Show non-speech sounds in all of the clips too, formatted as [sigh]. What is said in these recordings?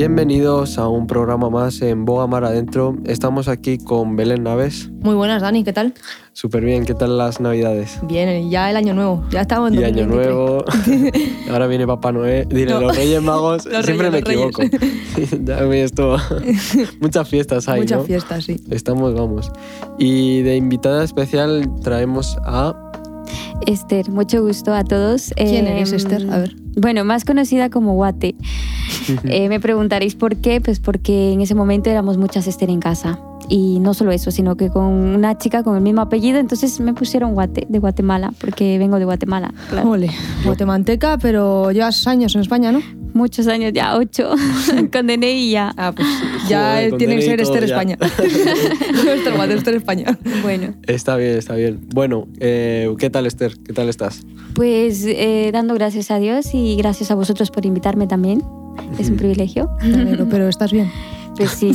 Bienvenidos a un programa más en Boga Mar Adentro. Estamos aquí con Belén Naves. Muy buenas, Dani, ¿qué tal? Súper bien, ¿qué tal las navidades? Bien, ya el año nuevo, ya estamos en Y año 2023. nuevo, [laughs] ahora viene Papá Noel, diré No. los Reyes Magos, [laughs] Los siempre Reyes, me equivoco. [laughs] ya me esto, muchas fiestas hay, Muchas ¿no? fiestas, sí. Estamos, vamos. Y de invitada especial traemos a... Esther, mucho gusto a todos. ¿Quién Eh, eres, Esther? A ver. Bueno, más conocida como Guate. [laughs] Eh, me preguntaréis por qué, pues porque en ese momento éramos muchas Esther en casa. Y no solo eso, sino que con una chica con el mismo apellido, entonces me pusieron Guate, de Guatemala, porque vengo de Guatemala. claro. Ole, guatemalteca, pero llevas años en España, ¿no? Muchos años ya, ocho, [laughs] con DNI y ya. Ah, pues ya Joder, tiene que ser Esther ya. España. [laughs] no Esther España. Bueno, Está bien, está bien. Bueno, eh, ¿qué tal Esther? ¿Qué tal estás? pues eh, dando gracias a Dios y gracias a vosotros por invitarme también. Es un [laughs] privilegio. Pero ¿estás bien? Pues [laughs] sí,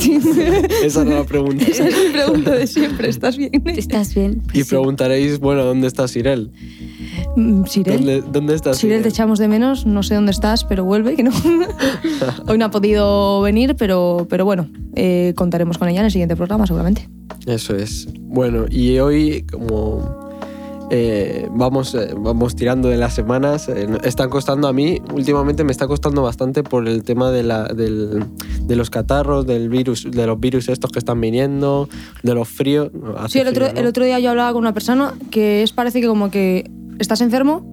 Esa era la pregunta. Esa es mi pregunta de siempre, ¿estás bien? estás bien. Y preguntaréis, bueno, ¿dónde está Sirel? Mm, Sirel. ¿Dónde, dónde está Sirel, te echamos de menos, no sé dónde estás, pero vuelve, que no. [laughs] Hoy no ha podido venir, pero, pero bueno, eh, contaremos con ella en el siguiente programa, seguramente. Eso es. Bueno, y hoy como eh, vamos, eh, vamos tirando de las semanas, eh, están costando a mí, últimamente me está costando bastante por el tema de, la, del- de los catarros, del virus, de los virus estos que están viniendo, de los fríos. Sí, el otro, frío, ¿no? el otro día yo hablaba con una persona que es parece que como que estás enfermo,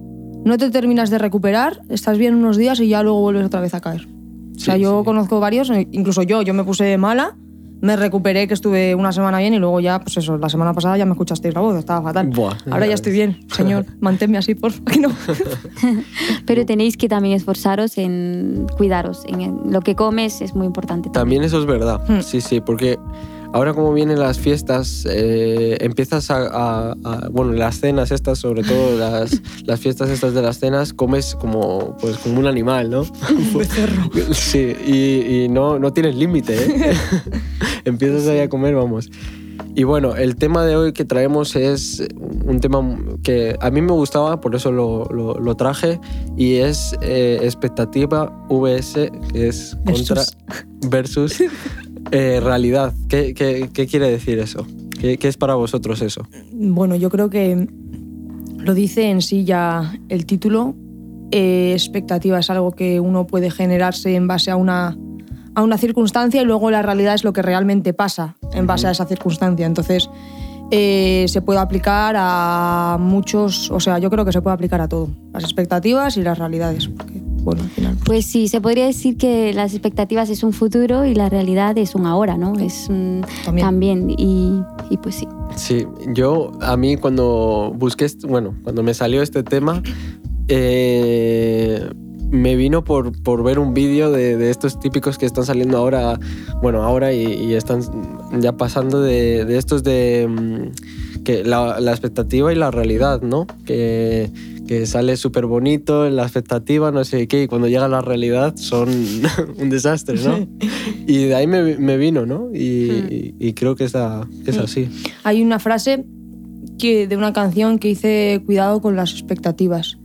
no te terminas de recuperar, estás bien unos días y ya luego vuelves otra vez a caer. o sea, Sí, yo sí. conozco varios, eh, incluso yo, yo me puse mala, me recuperé que estuve una semana bien y luego ya, pues eso, la semana pasada ya me escuchasteis la voz, estaba fatal. Buah, Ahora ya estoy bien, señor, [laughs] manténme así, por favor. no. [laughs] Pero tenéis que también esforzaros en cuidaros, en lo que comes es muy importante. También eso es verdad, Hmm. sí, sí, porque ahora como vienen las fiestas, eh, empiezas a, a- a- bueno, las cenas estas, sobre todo [laughs] las, las fiestas estas de las cenas, comes como, pues, como un animal, ¿no? Sí, y, y no, no tienes límite, ¿eh? Empiezas ahí a comer, vamos. Y bueno, el tema de hoy que traemos es un tema que a mí me gustaba, por eso lo, lo- lo traje, y es eh, expectativa VS, que es contra versus [laughs] eh, realidad. ¿Qué, qué, qué quiere decir eso? ¿Qué, qué es para vosotros eso? Bueno, yo creo que lo dice en sí ya el título. Eh, expectativa es algo que uno puede generarse en base a una, a una circunstancia y luego la realidad es lo que realmente pasa en base a esa circunstancia. Entonces, eh, se puede aplicar a muchos, o sea, yo creo que se puede aplicar a todo, las expectativas y las realidades. Porque, bueno, al final. Pues sí, se podría decir que las expectativas es un futuro y la realidad es un ahora, ¿no? Es un- También. también. Y, y pues sí. Sí, yo a mí cuando busqué, bueno, cuando me salió este tema, eh, me vino por, por ver un vídeo de, de estos típicos que están saliendo ahora, bueno, ahora y, y están ya pasando de, de estos de mm, que la, la expectativa y la realidad, ¿no? Que, que sale súper bonito en la expectativa, no sé qué, y cuando llega la realidad son [laughs] un desastre, ¿no? Y de ahí me, me vino, ¿no? Y, y creo que es, a- que es así. Hay una frase que, de una canción que dice cuidado con las expectativas.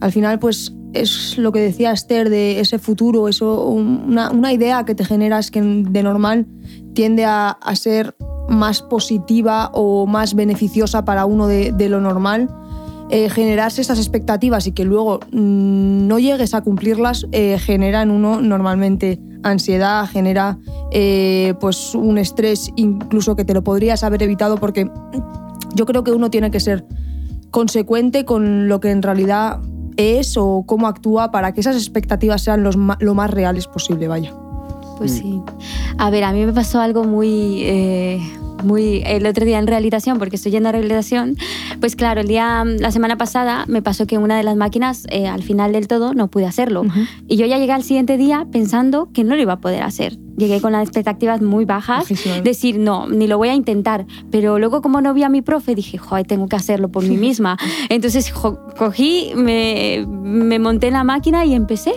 Al final, pues es lo que decía Esther de ese futuro, eso, una, una idea que te generas que de normal tiende a, a ser más positiva o más beneficiosa para uno de, de lo normal. Eh, generarse esas expectativas y que luego mm, no llegues a cumplirlas eh, genera en uno normalmente ansiedad, genera eh, pues un estrés incluso que te lo podrías haber evitado porque yo creo que uno tiene que ser consecuente con lo que en realidad es o cómo actúa para que esas expectativas sean los lo más reales posible, vaya. Pues Mm. sí. A ver, a mí me pasó algo muy, eh, muy el otro día en rehabilitación, porque estoy yendo a rehabilitación. Pues claro, el día, la semana pasada me pasó que una de las máquinas, eh, al final del todo, no pude hacerlo. Y yo ya llegué al siguiente día pensando que no lo iba a poder hacer. Llegué con las expectativas muy bajas, Bajísimas. decir, no, ni lo voy a intentar. Pero luego, como no vi a mi profe, dije, joder, tengo que hacerlo por mí [laughs] misma. Entonces jo- cogí, me, me monté en la máquina y empecé.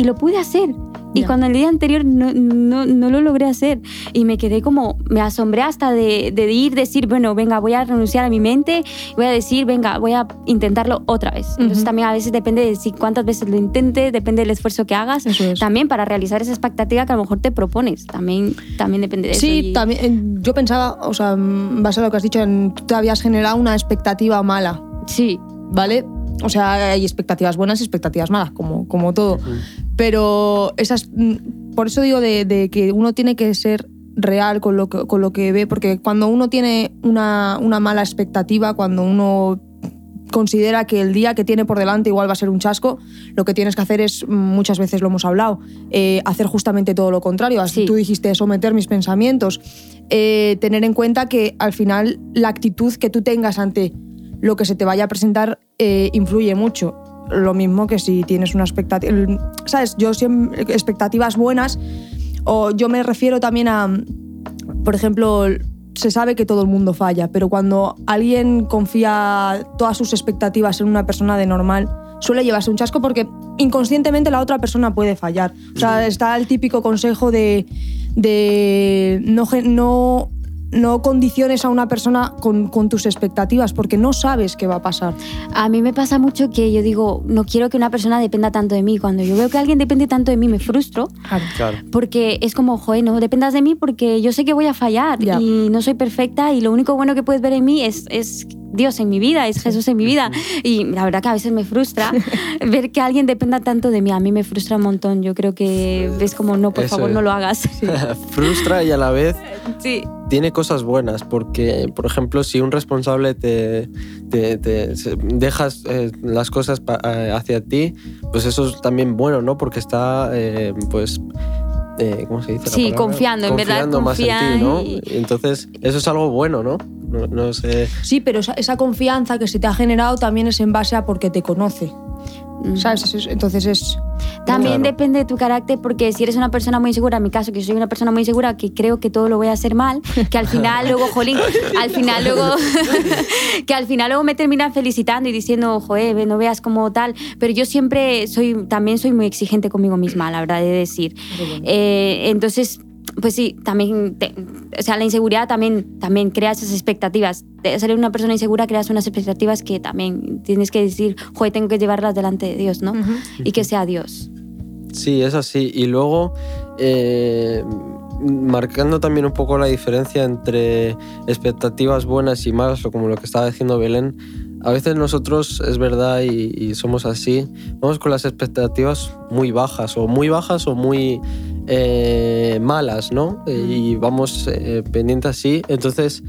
Y lo pude hacer. y Ya. cuando el día anterior no, no, no lo logré hacer. Y me quedé como, me asombré hasta de, de ir, decir, bueno, venga, voy a renunciar a mi mente, voy a decir, venga, voy a intentarlo otra vez. Entonces Ujú. también a veces depende de si cuántas veces lo intentes, depende del esfuerzo que hagas, Eso es. también para realizar esa expectativa que a lo mejor te propones, también, también depende de eso. Sí, y- también eh, yo pensaba, o sea, en base a lo que has dicho, en, tú te habías generado una expectativa mala, Sí, ¿vale? O sea, hay expectativas buenas y expectativas malas, como, como todo. Pero esas, mm, por eso digo de, de que uno tiene que ser real con lo que, con lo que ve, porque cuando uno tiene una, una mala expectativa, cuando uno considera que el día que tiene por delante igual va a ser un chasco, lo que tienes que hacer es, mm, muchas veces lo hemos hablado, eh, hacer justamente todo lo contrario. Así Sí. tú dijiste someter mis pensamientos, eh, tener en cuenta que al final la actitud que tú tengas ante lo que se te vaya a presentar eh, influye mucho. Lo mismo que si tienes una expectativa, ¿sabes? Yo siempre, expectativas buenas, o yo me refiero también a, por ejemplo, se sabe que todo el mundo falla, pero cuando alguien confía todas sus expectativas en una persona de normal, suele llevarse un chasco porque inconscientemente la otra persona puede fallar. O sea, está el típico consejo de, de no, no condiciones a una persona con, con tus expectativas porque no sabes qué va a pasar. A mí me pasa mucho que yo digo, no quiero que una persona dependa tanto de mí. Cuando yo veo que alguien depende tanto de mí, me frustro. Claro. Porque es como, joder, no dependas de mí porque yo sé que voy a fallar Ya. y no soy perfecta y lo único bueno que puedes ver en mí es, es Dios en mi vida, es Jesús en mi vida. Y la verdad que a veces me frustra [laughs] ver que alguien dependa tanto de mí. A mí me frustra un montón. Yo creo que es como, no, por Eso favor, es. no lo hagas. [laughs] Frustra y a la vez [laughs] Sí. tiene cosas buenas, porque, por ejemplo, si un responsable te, te- dejas eh, las cosas eh, hacia ti, pues eso es también bueno, ¿no? Porque está, eh, pues, eh, ¿cómo se dice? Sí, confiando, en verdad, Confiando más en ti, ¿no? y- Entonces, eso es algo bueno, ¿no? No, no sé. Sí, pero esa, esa confianza que se te ha generado también es en base a porque te conoce. Mm. ¿Sabes? Es- es- Entonces es... También Claro. depende de tu carácter, porque si eres una persona muy insegura, en mi caso, que yo soy una persona muy insegura, que creo que todo lo voy a hacer mal, que al final luego, jolín, [laughs] al final luego, [laughs] [laughs] que al final luego me terminan felicitando y diciendo, joder, no veas como tal, pero yo siempre soy, también soy muy exigente conmigo misma, la verdad de decir. Eh, entonces, pues sí, también, te- o sea, la inseguridad también, también crea esas expectativas. De ser una persona insegura creas unas expectativas que también tienes que decir, joder, tengo que llevarlas delante de Dios, ¿no? Y que sea Dios. Sí, es así. Y luego, eh, marcando también un poco la diferencia entre expectativas buenas y malas, o como lo que estaba diciendo Belén, a veces nosotros, es verdad, y, y somos así, vamos con las expectativas muy bajas, o muy bajas o muy eh, malas, ¿no? Y vamos eh, pendientes así, entonces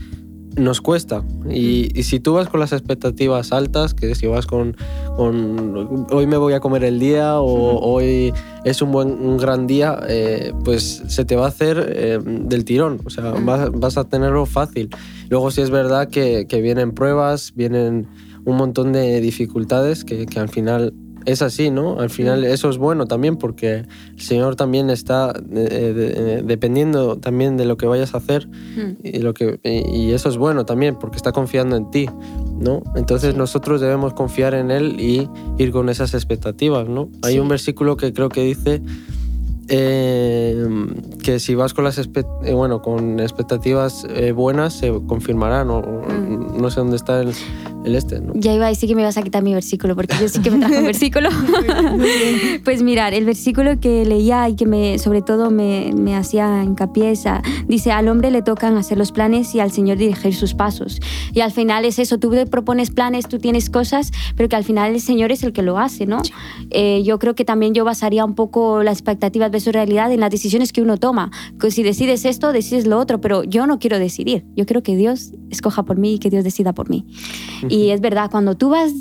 nos cuesta. Y, y si tú vas con las expectativas altas, que si vas con, con hoy me voy a comer el día o hoy es un, buen, un gran día, eh, pues se te va a hacer eh, del tirón, o sea, vas, vas a tenerlo fácil. Luego sí es verdad que, que vienen pruebas, vienen un montón de dificultades que, que al final es así, ¿no? Al final eso es bueno también porque el Señor también está eh, de- dependiendo también de lo que vayas a hacer Mm. y, lo que, y y eso es bueno también porque está confiando en ti, ¿no? Entonces Sí. nosotros debemos confiar en Él y ir con esas expectativas, ¿no? Hay un versículo que creo que dice eh, que si vas con las eh, bueno con expectativas eh, buenas se confirmarán o o Mm. no sé dónde está el, el este, ¿no? Ya iba a decir que me ibas a quitar mi versículo, porque yo sí que me trajo un versículo. [laughs] pues mirar, el versículo que leía y que me, sobre todo me, me hacía hincapié es, a- dice, al hombre le tocan hacer los planes y al Señor dirigir sus pasos. Y al final es eso, tú te propones planes, tú tienes cosas, pero que al final el Señor es el que lo hace, ¿no? Eh, yo creo que también yo basaría un poco las expectativas versus realidad en las decisiones que uno toma. Que si decides esto, decides lo otro, pero yo no quiero decidir. Yo quiero que Dios escoja por mí y que Dios decida por mí. Y es verdad, cuando tú vas,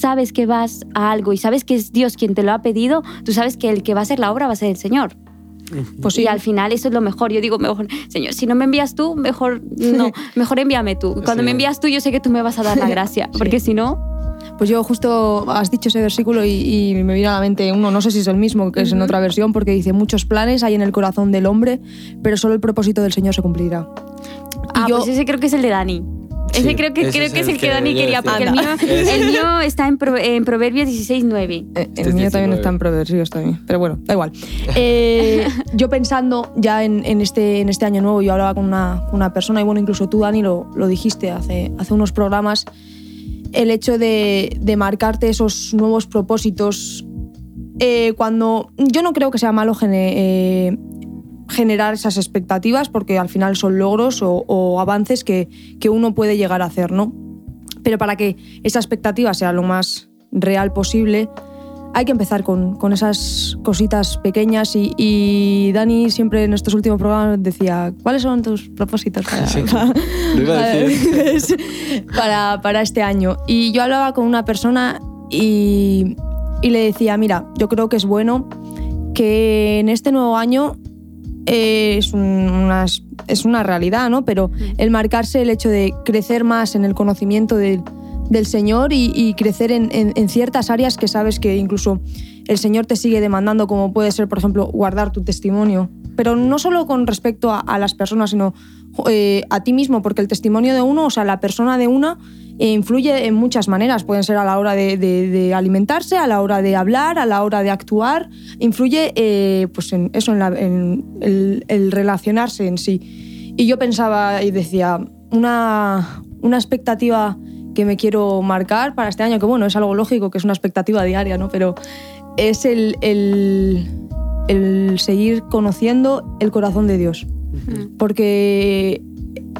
sabes que vas a algo y sabes que es Dios quien te lo ha pedido, tú sabes que el que va a hacer la obra va a ser el Señor. Pues sí. Y al final eso es lo mejor. Yo digo, mejor, Señor, si no me envías tú, mejor no, [laughs] mejor envíame tú. Cuando Sí. me envías tú, yo sé que tú me vas a dar la gracia, porque si no, Pues yo justo has dicho ese versículo y, y me viene a la mente uno, no sé si es el mismo, que es en otra versión, porque dice, muchos planes hay en el corazón del hombre, pero solo el propósito del Señor se cumplirá. Y ah, yo, pues ese creo que es el de Dani. Ese creo que, creo que es el que, Dani quería, porque el mío, el mío, está en, en Proverbios 16.9. Eh, el mío también está en Proverbios también, pero bueno, da igual. [laughs] Eh, yo pensando ya en, en, este, en este año nuevo, yo hablaba con una, una persona, y bueno, incluso tú, Dani, lo, lo dijiste hace, hace unos programas, el hecho de, de marcarte esos nuevos propósitos eh, cuando yo no creo que sea malo eh, generar esas expectativas porque al final son logros o, avances que, que, uno puede llegar a hacer, ¿no? Pero para que esa expectativa sea lo más real posible, hay que empezar con, con esas cositas pequeñas y, Dani siempre en estos últimos programas decía, ¿cuáles son tus propósitos para, [laughs] [laughs] para, para este año? Y yo hablaba con una persona y y le decía, mira, yo creo que es bueno que en este nuevo año eh, es, una, es una realidad, ¿no? Pero el marcarse el hecho de crecer más en el conocimiento del Señor y, crecer en, ciertas áreas que sabes que incluso el Señor te sigue demandando, como puede ser, por ejemplo, guardar tu testimonio. Pero no solo con respecto a, las personas, sino eh, a ti mismo, porque el testimonio de uno, o sea, la persona de una, influye en muchas maneras. Pueden ser a la hora de, alimentarse, a la hora de hablar, a la hora de actuar. Influye eh, pues en eso, en, el, relacionarse en sí. Y yo pensaba y decía, una, una expectativa que me quiero marcar para este año, que bueno, es algo lógico, que es una expectativa diaria, ¿no? Pero es el, el seguir conociendo el corazón de Dios. Porque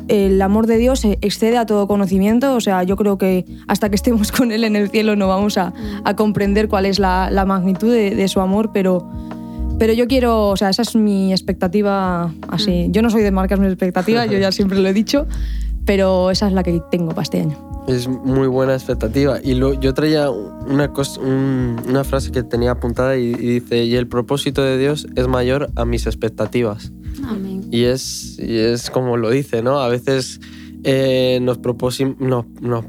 el amor de Dios excede a todo conocimiento, o sea, yo creo que hasta que estemos con Él en el cielo no vamos a, comprender cuál es la, magnitud de, su amor, pero, pero yo quiero, o sea, esa es mi expectativa así. Mm. Yo no soy de marcas mi expectativa, yo ya [laughs] siempre lo he dicho, pero esa es la que tengo para este año. Es muy buena expectativa. Y yo traía una, una frase que tenía apuntada y, y dice, y el propósito de Dios es mayor a mis expectativas. Y es, y es como lo dice, ¿no? A veces eh, nos, nos,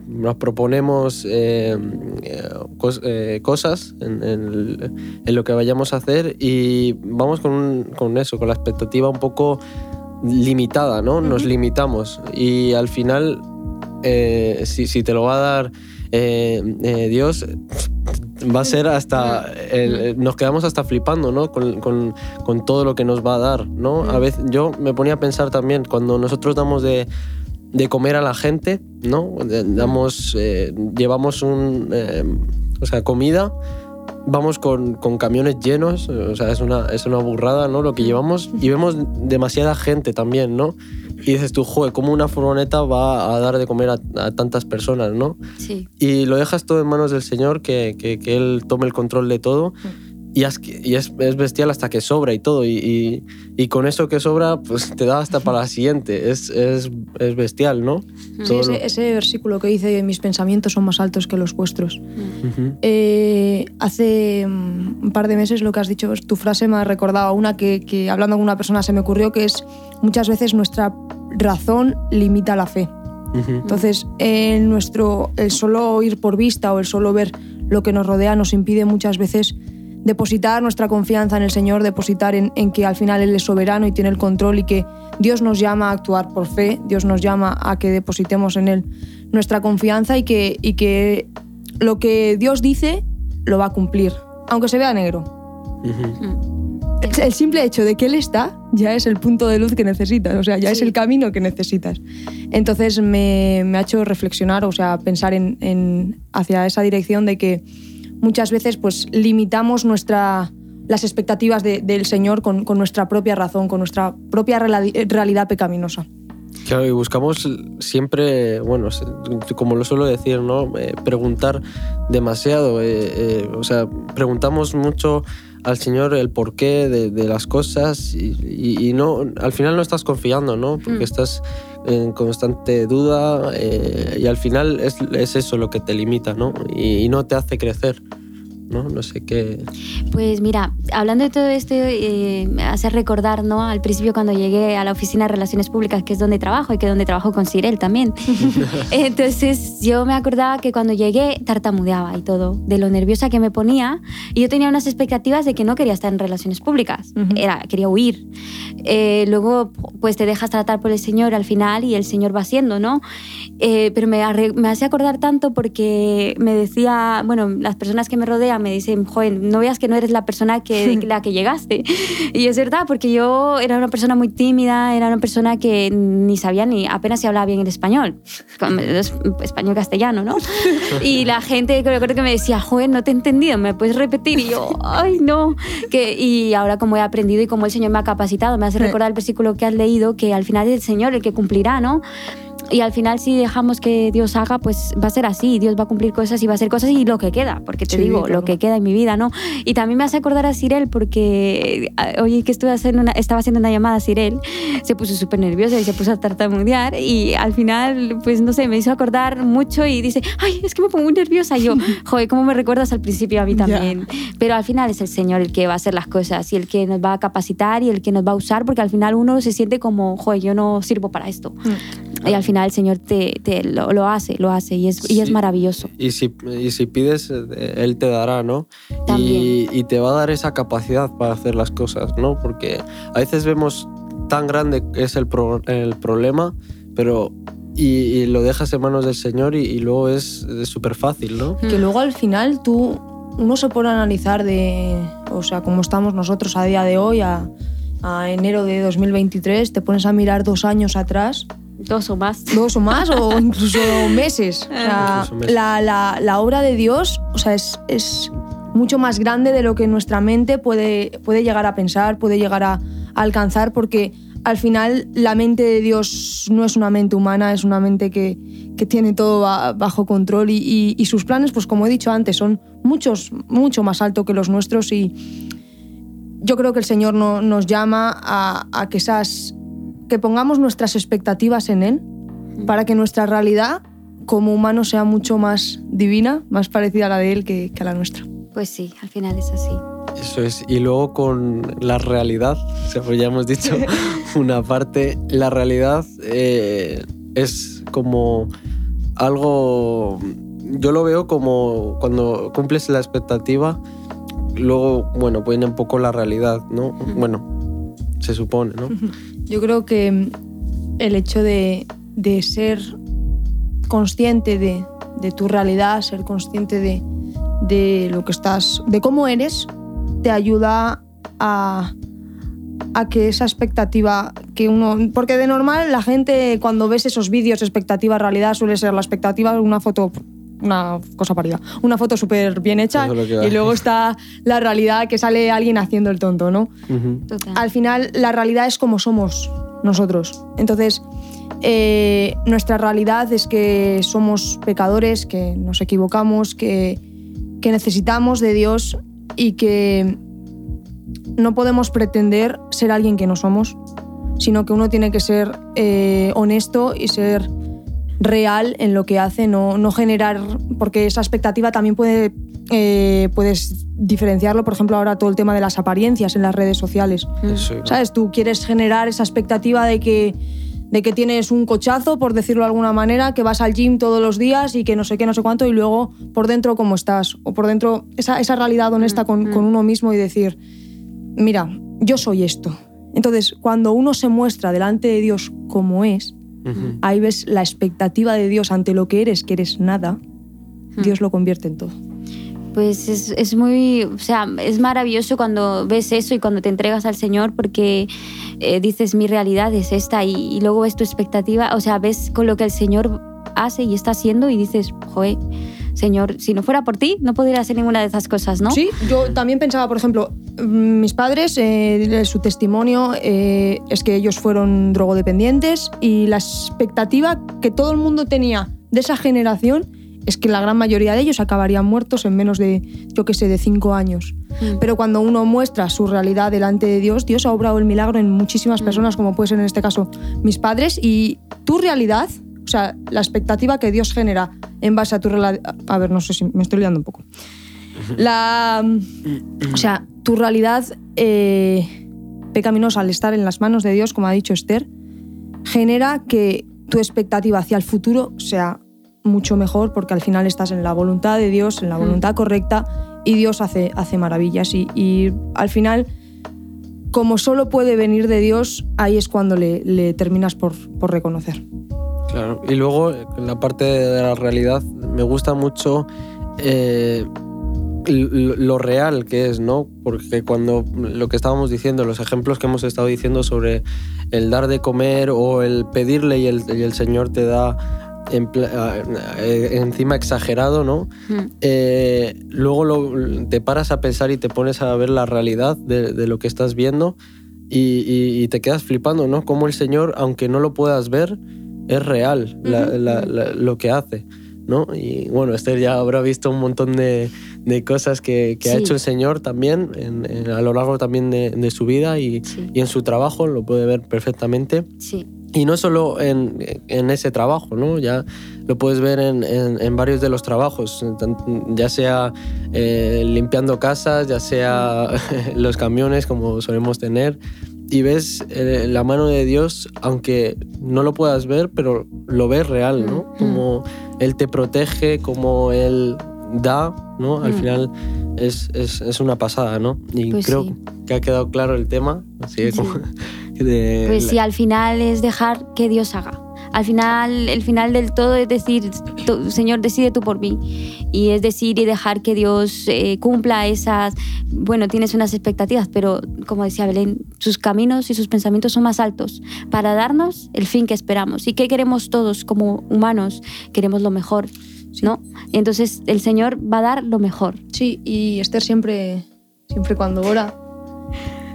nos, proponemos eh, eh, cosas en, en, lo que vayamos a hacer y vamos con, con, eso, con la expectativa un poco limitada, ¿no? Nos limitamos y al final, si, si, te lo va a dar Dios, va a ser hasta. nos quedamos hasta flipando, ¿no? Con, con, con, todo lo que nos va a dar, ¿no? A veces yo me ponía a pensar también, cuando nosotros damos de, de comer a la gente, ¿no? Damos, eh, llevamos un. Eh, o sea, comida. Vamos con, con, camiones llenos, o sea, es una, es una burrada, ¿no? Lo que llevamos y vemos demasiada gente también, ¿no? Y dices tú, joder, ¿cómo una furgoneta va a dar de comer a, tantas personas, no? Sí. Y lo dejas todo en manos del Señor, que, que, que Él tome el control de todo. Mm. Y, es, y es, es, bestial hasta que sobra y todo. Y, y, con eso que sobra, pues te da hasta para la siguiente. Es, es, es bestial, ¿no? Sí, ese, ese, versículo que dice: Mis pensamientos son más altos que los vuestros. Eh, hace mm, un par de meses lo que has dicho, tu frase me ha recordado una que, que hablando con una persona se me ocurrió, que es muchas veces nuestra razón limita la fe. Entonces, el, nuestro, el solo ir por vista o el solo ver lo que nos rodea nos impide muchas veces depositar nuestra confianza en el Señor, depositar en, que al final Él es soberano y tiene el control y que Dios nos llama a actuar por fe, Dios nos llama a que depositemos en Él nuestra confianza y que, y que lo que Dios dice lo va a cumplir, aunque se vea negro. El simple hecho de que Él está ya es el punto de luz que necesitas, o sea, ya es el camino que necesitas. Entonces me, me, ha hecho reflexionar, o sea, pensar en, en, hacia esa dirección de que muchas veces pues limitamos nuestra, las expectativas del Señor con, con, nuestra propia razón, con nuestra propia realidad pecaminosa. Claro, y buscamos siempre, bueno, como lo suelo decir, ¿no? Eh, preguntar demasiado. Eh, eh, o sea, preguntamos mucho al Señor el porqué de, de las cosas y, y, no, al final no estás confiando, ¿no? Porque mm. estás en constante duda eh, y al final es, es, eso lo que te limita, ¿no? Y, y, no te hace crecer. ¿No? No sé qué... Pues mira, hablando de todo esto, eh, me hace recordar, ¿no? Al principio cuando llegué a la oficina de Relaciones Públicas, que es donde trabajo y que es donde trabajo con Cirel también. [laughs] Entonces yo me acordaba que cuando llegué tartamudeaba y todo, de lo nerviosa que me ponía. Y yo tenía unas expectativas de que no quería estar en Relaciones Públicas, Era, quería huir. Eh, luego, pues te dejas tratar por el Señor al final y el Señor va siendo, ¿no? Eh, pero me, me hace acordar tanto porque me decía, bueno, las personas que me rodean me dicen, joven, no veas que no eres la persona que, [laughs] la que llegaste. [laughs] Y es verdad, porque yo era una persona muy tímida, era una persona que ni sabía ni apenas se hablaba bien el español, español castellano, ¿no? [laughs] Y la gente creo que me decía, joven, no te he entendido, ¿me puedes repetir? Y yo, ay, no. Que, y ahora como he aprendido y como el Señor me ha capacitado, me hace recordar el versículo que has leído, que al final es el Señor el que cumplirá, ¿no? Y al final si dejamos que Dios haga, pues va a ser así, Dios va a cumplir cosas y va a hacer cosas y lo que queda, porque te digo, lo que queda en mi vida, ¿no? Y también me hace acordar a Sirel porque, oye, que estuve haciendo una, estaba haciendo una llamada a Sirel, se puso súper nerviosa y se puso a tartamudear y al final, pues no sé, me hizo acordar mucho y dice, ay, es que me pongo muy nerviosa. Y yo, [laughs] joder, ¿cómo me recuerdas al principio a mí también? Pero al final es el Señor el que va a hacer las cosas y el que nos va a capacitar y el que nos va a usar, porque al final uno se siente como, joder, yo no sirvo para esto. Mm. Y al final el Señor te, te lo, hace, lo hace y es, y es maravilloso. Y si, y si pides, eh, Él te dará, ¿no? Y, y, te va a dar esa capacidad para hacer las cosas, ¿no? Porque a veces vemos tan grande que es el, el problema, pero y, lo dejas en manos del Señor y, luego es súper fácil, ¿no? Que luego al final tú, uno se pone a analizar de, o sea, cómo estamos nosotros a día de hoy, a, a enero de 2023, te pones a mirar dos años atrás Dos o más. Dos o más, o [laughs] incluso meses. O sea, la, la, la, obra de Dios o sea, es, es, mucho más grande de lo que nuestra mente puede, puede llegar a pensar, puede llegar a, alcanzar, porque al final la mente de Dios no es una mente humana, es una mente que, que tiene todo bajo control y, y, sus planes, pues como he dicho antes, son muchos, mucho más altos que los nuestros y yo creo que el Señor no, nos llama a, a que esas que pongamos nuestras expectativas en Él para que nuestra realidad como humano sea mucho más divina, más parecida a la de Él que, a la nuestra. Pues sí, al final es así. Eso es. Y luego con la realidad, [laughs] pues ya hemos dicho [laughs] una parte, la realidad eh, es como algo, yo lo veo como cuando cumples la expectativa, luego, bueno, viene un poco la realidad, ¿no? Bueno, se supone, ¿no? Yo creo que el hecho de, ser consciente de, tu realidad, ser consciente de, lo que estás, de cómo eres, te ayuda a, que esa expectativa que uno. Porque de normal la gente cuando ves esos vídeos, expectativa, realidad, suele ser la expectativa una foto. Una cosa parida. Una foto súper bien hecha y luego está la realidad que sale alguien haciendo el tonto, ¿no? Al final, la realidad es como somos nosotros. Entonces, eh, nuestra realidad es que somos pecadores, que nos equivocamos, que, necesitamos de Dios y que no podemos pretender ser alguien que no somos, sino que uno tiene que ser eh, honesto y ser real en lo que hace, no, no generar, porque esa expectativa también puede eh, puedes diferenciarlo, por ejemplo, ahora todo el tema de las apariencias en las redes sociales. ¿Sabes? Tú quieres generar esa expectativa de que, de que tienes un cochazo, por decirlo de alguna manera, que vas al gym todos los días y que no sé qué, no sé cuánto, y luego por dentro cómo estás, o por dentro esa, esa realidad honesta con, con uno mismo y decir, mira, yo soy esto. Entonces, cuando uno se muestra delante de Dios como es, ahí ves la expectativa de Dios ante lo que eres, que eres nada, Dios lo convierte en todo. Pues es, es, muy, o sea, es maravilloso cuando ves eso y cuando te entregas al Señor porque eh, dices mi realidad es esta y, luego ves tu expectativa, o sea, ves con lo que el Señor hace y está haciendo y dices, joder, Señor, si no fuera por ti, no podría hacer ninguna de esas cosas, ¿no? Sí, yo también pensaba, por ejemplo, mis padres, eh, su testimonio eh, es que ellos fueron drogodependientes y la expectativa que todo el mundo tenía de esa generación es que la gran mayoría de ellos acabarían muertos en menos de, yo qué sé, de cinco años. Mm. Pero cuando uno muestra su realidad delante de Dios, Dios ha obrado el milagro en muchísimas mm. personas, como puede ser en este caso mis padres, y tu realidad, sea, la expectativa que Dios genera en base a tu realidad... A ver, no sé si me estoy liando un poco. La, o sea, tu realidad eh, pecaminosa al estar en las manos de Dios, como ha dicho Esther, genera que tu expectativa hacia el futuro sea mucho mejor porque al final estás en la voluntad de Dios, en la voluntad correcta y Dios hace, hace maravillas. Y, y al final, como solo puede venir de Dios, ahí es cuando le, le terminas por, por reconocer. Claro, y luego en la parte de la realidad me gusta mucho eh, lo real que es, ¿no? Porque cuando lo que estábamos diciendo, los ejemplos que hemos estado diciendo sobre el dar de comer o el pedirle y el, y el Señor te da en eh, encima exagerado, ¿no? Mm. Eh, luego lo- te paras a pensar y te pones a ver la realidad de, de lo que estás viendo y, y- y te quedas flipando, ¿no? Cómo el Señor, aunque no lo puedas ver, es real la- Ujú. la- la- lo que hace, ¿no? Y bueno, Esther ya habrá visto un montón de, de cosas que, que ha hecho el Señor también en- en- a lo largo también de, de su vida y, Sí. y en su trabajo, lo puede ver perfectamente. Sí. Y no solo en, en ese trabajo, ¿no? Ya lo puedes ver en, en- varios de los trabajos, ya sea eh, limpiando casas, ya sea [laughs] los camiones como solemos tener. Y ves eh, la mano de Dios, aunque no lo puedas ver, pero lo ves real, ¿no? Mm. Como Él te protege, como Él da, ¿no? Al final es, es- es una pasada, ¿no? Y Pues creo sí. que ha quedado claro el tema. Así Sí. como [laughs] de Pues la- sí, al final es dejar que Dios haga. Al final, el final del todo es decir, Señor, decide tú por mí. Y es decir y dejar que Dios eh, cumpla esas... Bueno, tienes unas expectativas, pero como decía Belén, sus caminos y sus pensamientos son más altos para darnos el fin que esperamos. ¿Y qué queremos todos como humanos? Queremos lo mejor, ¿no? Y entonces el Señor va a dar lo mejor. Sí, y Esther siempre, siempre cuando ora,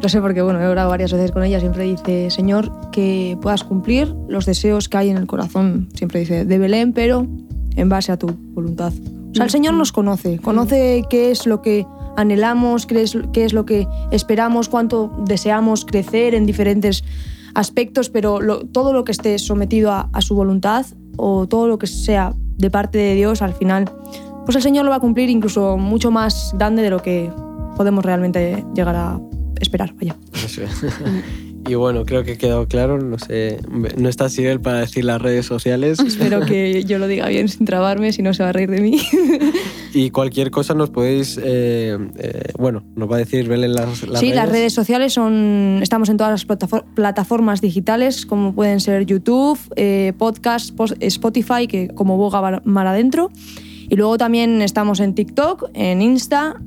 no sé porque bueno, he orado varias veces con ella, siempre dice, Señor, que puedas cumplir los deseos que hay en el corazón, siempre dice, de Belén, pero en base a tu voluntad. O sea, el Señor nos conoce, conoce qué es lo que anhelamos, qué es, lo que esperamos, cuánto deseamos crecer en diferentes aspectos, pero lo- todo lo que esté sometido a, a su voluntad o todo lo que sea de parte de Dios, al final, pues el Señor lo va a cumplir incluso mucho más grande de lo que podemos realmente llegar a esperar. Vaya. Y bueno, creo que quedado claro. No sé, no está Sibel para decir las redes sociales. [laughs] Espero que yo lo diga bien sin trabarme, si no se va a reír de mí. [laughs] Y cualquier cosa nos podéis. eh, eh, bueno, nos va a decir Belén las, las sí, redes. las redes sociales son. Estamos en todas las platafor- plataformas digitales, como pueden ser YouTube, eh, podcast, pos- Spotify, que como Boga Mar Adentro. Y luego también estamos en TikTok, en Insta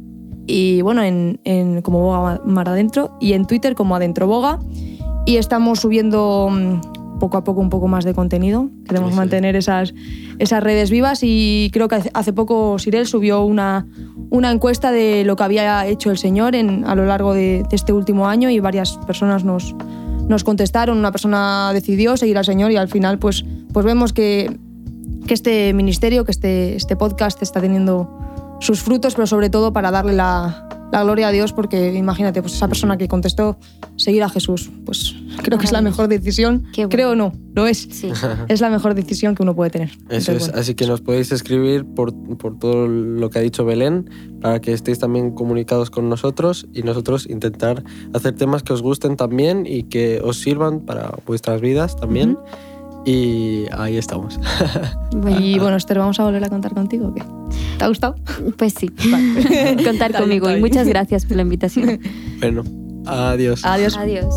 y bueno, en, en como Boga Mar Adentro y en Twitter como Adentro Boga. Y estamos subiendo mm, poco a poco un poco más de contenido. Queremos Sí, sí. mantener esas, esas redes vivas y creo que hace- hace poco Sirel subió una, una encuesta de lo que había hecho el señor en, a lo largo de, de este último año y varias personas nos, nos contestaron. Una persona decidió seguir al señor y al final pues, pues vemos que, que este ministerio, que este, este podcast está teniendo sus frutos, pero sobre todo para darle la, la gloria a Dios, porque imagínate, pues esa persona que contestó seguir a Jesús, pues creo que es la mejor decisión. Bueno. Creo no, lo es. Sí. [laughs] Es la mejor decisión que uno puede tener. Eso Entonces, es, bueno. así que nos podéis escribir por, por todo lo que ha dicho Belén para que estéis también comunicados con nosotros y nosotros intentar hacer temas que os gusten también y que os sirvan para vuestras vidas también. Y ahí estamos. Bueno, [laughs] Y bueno, Esther, ¿vamos a volver a contar contigo o qué? ¿Te ha gustado? pues sí. [laughs] Contar conmigo y muchas gracias por la invitación. bueno, adiós. Adiós. Adiós.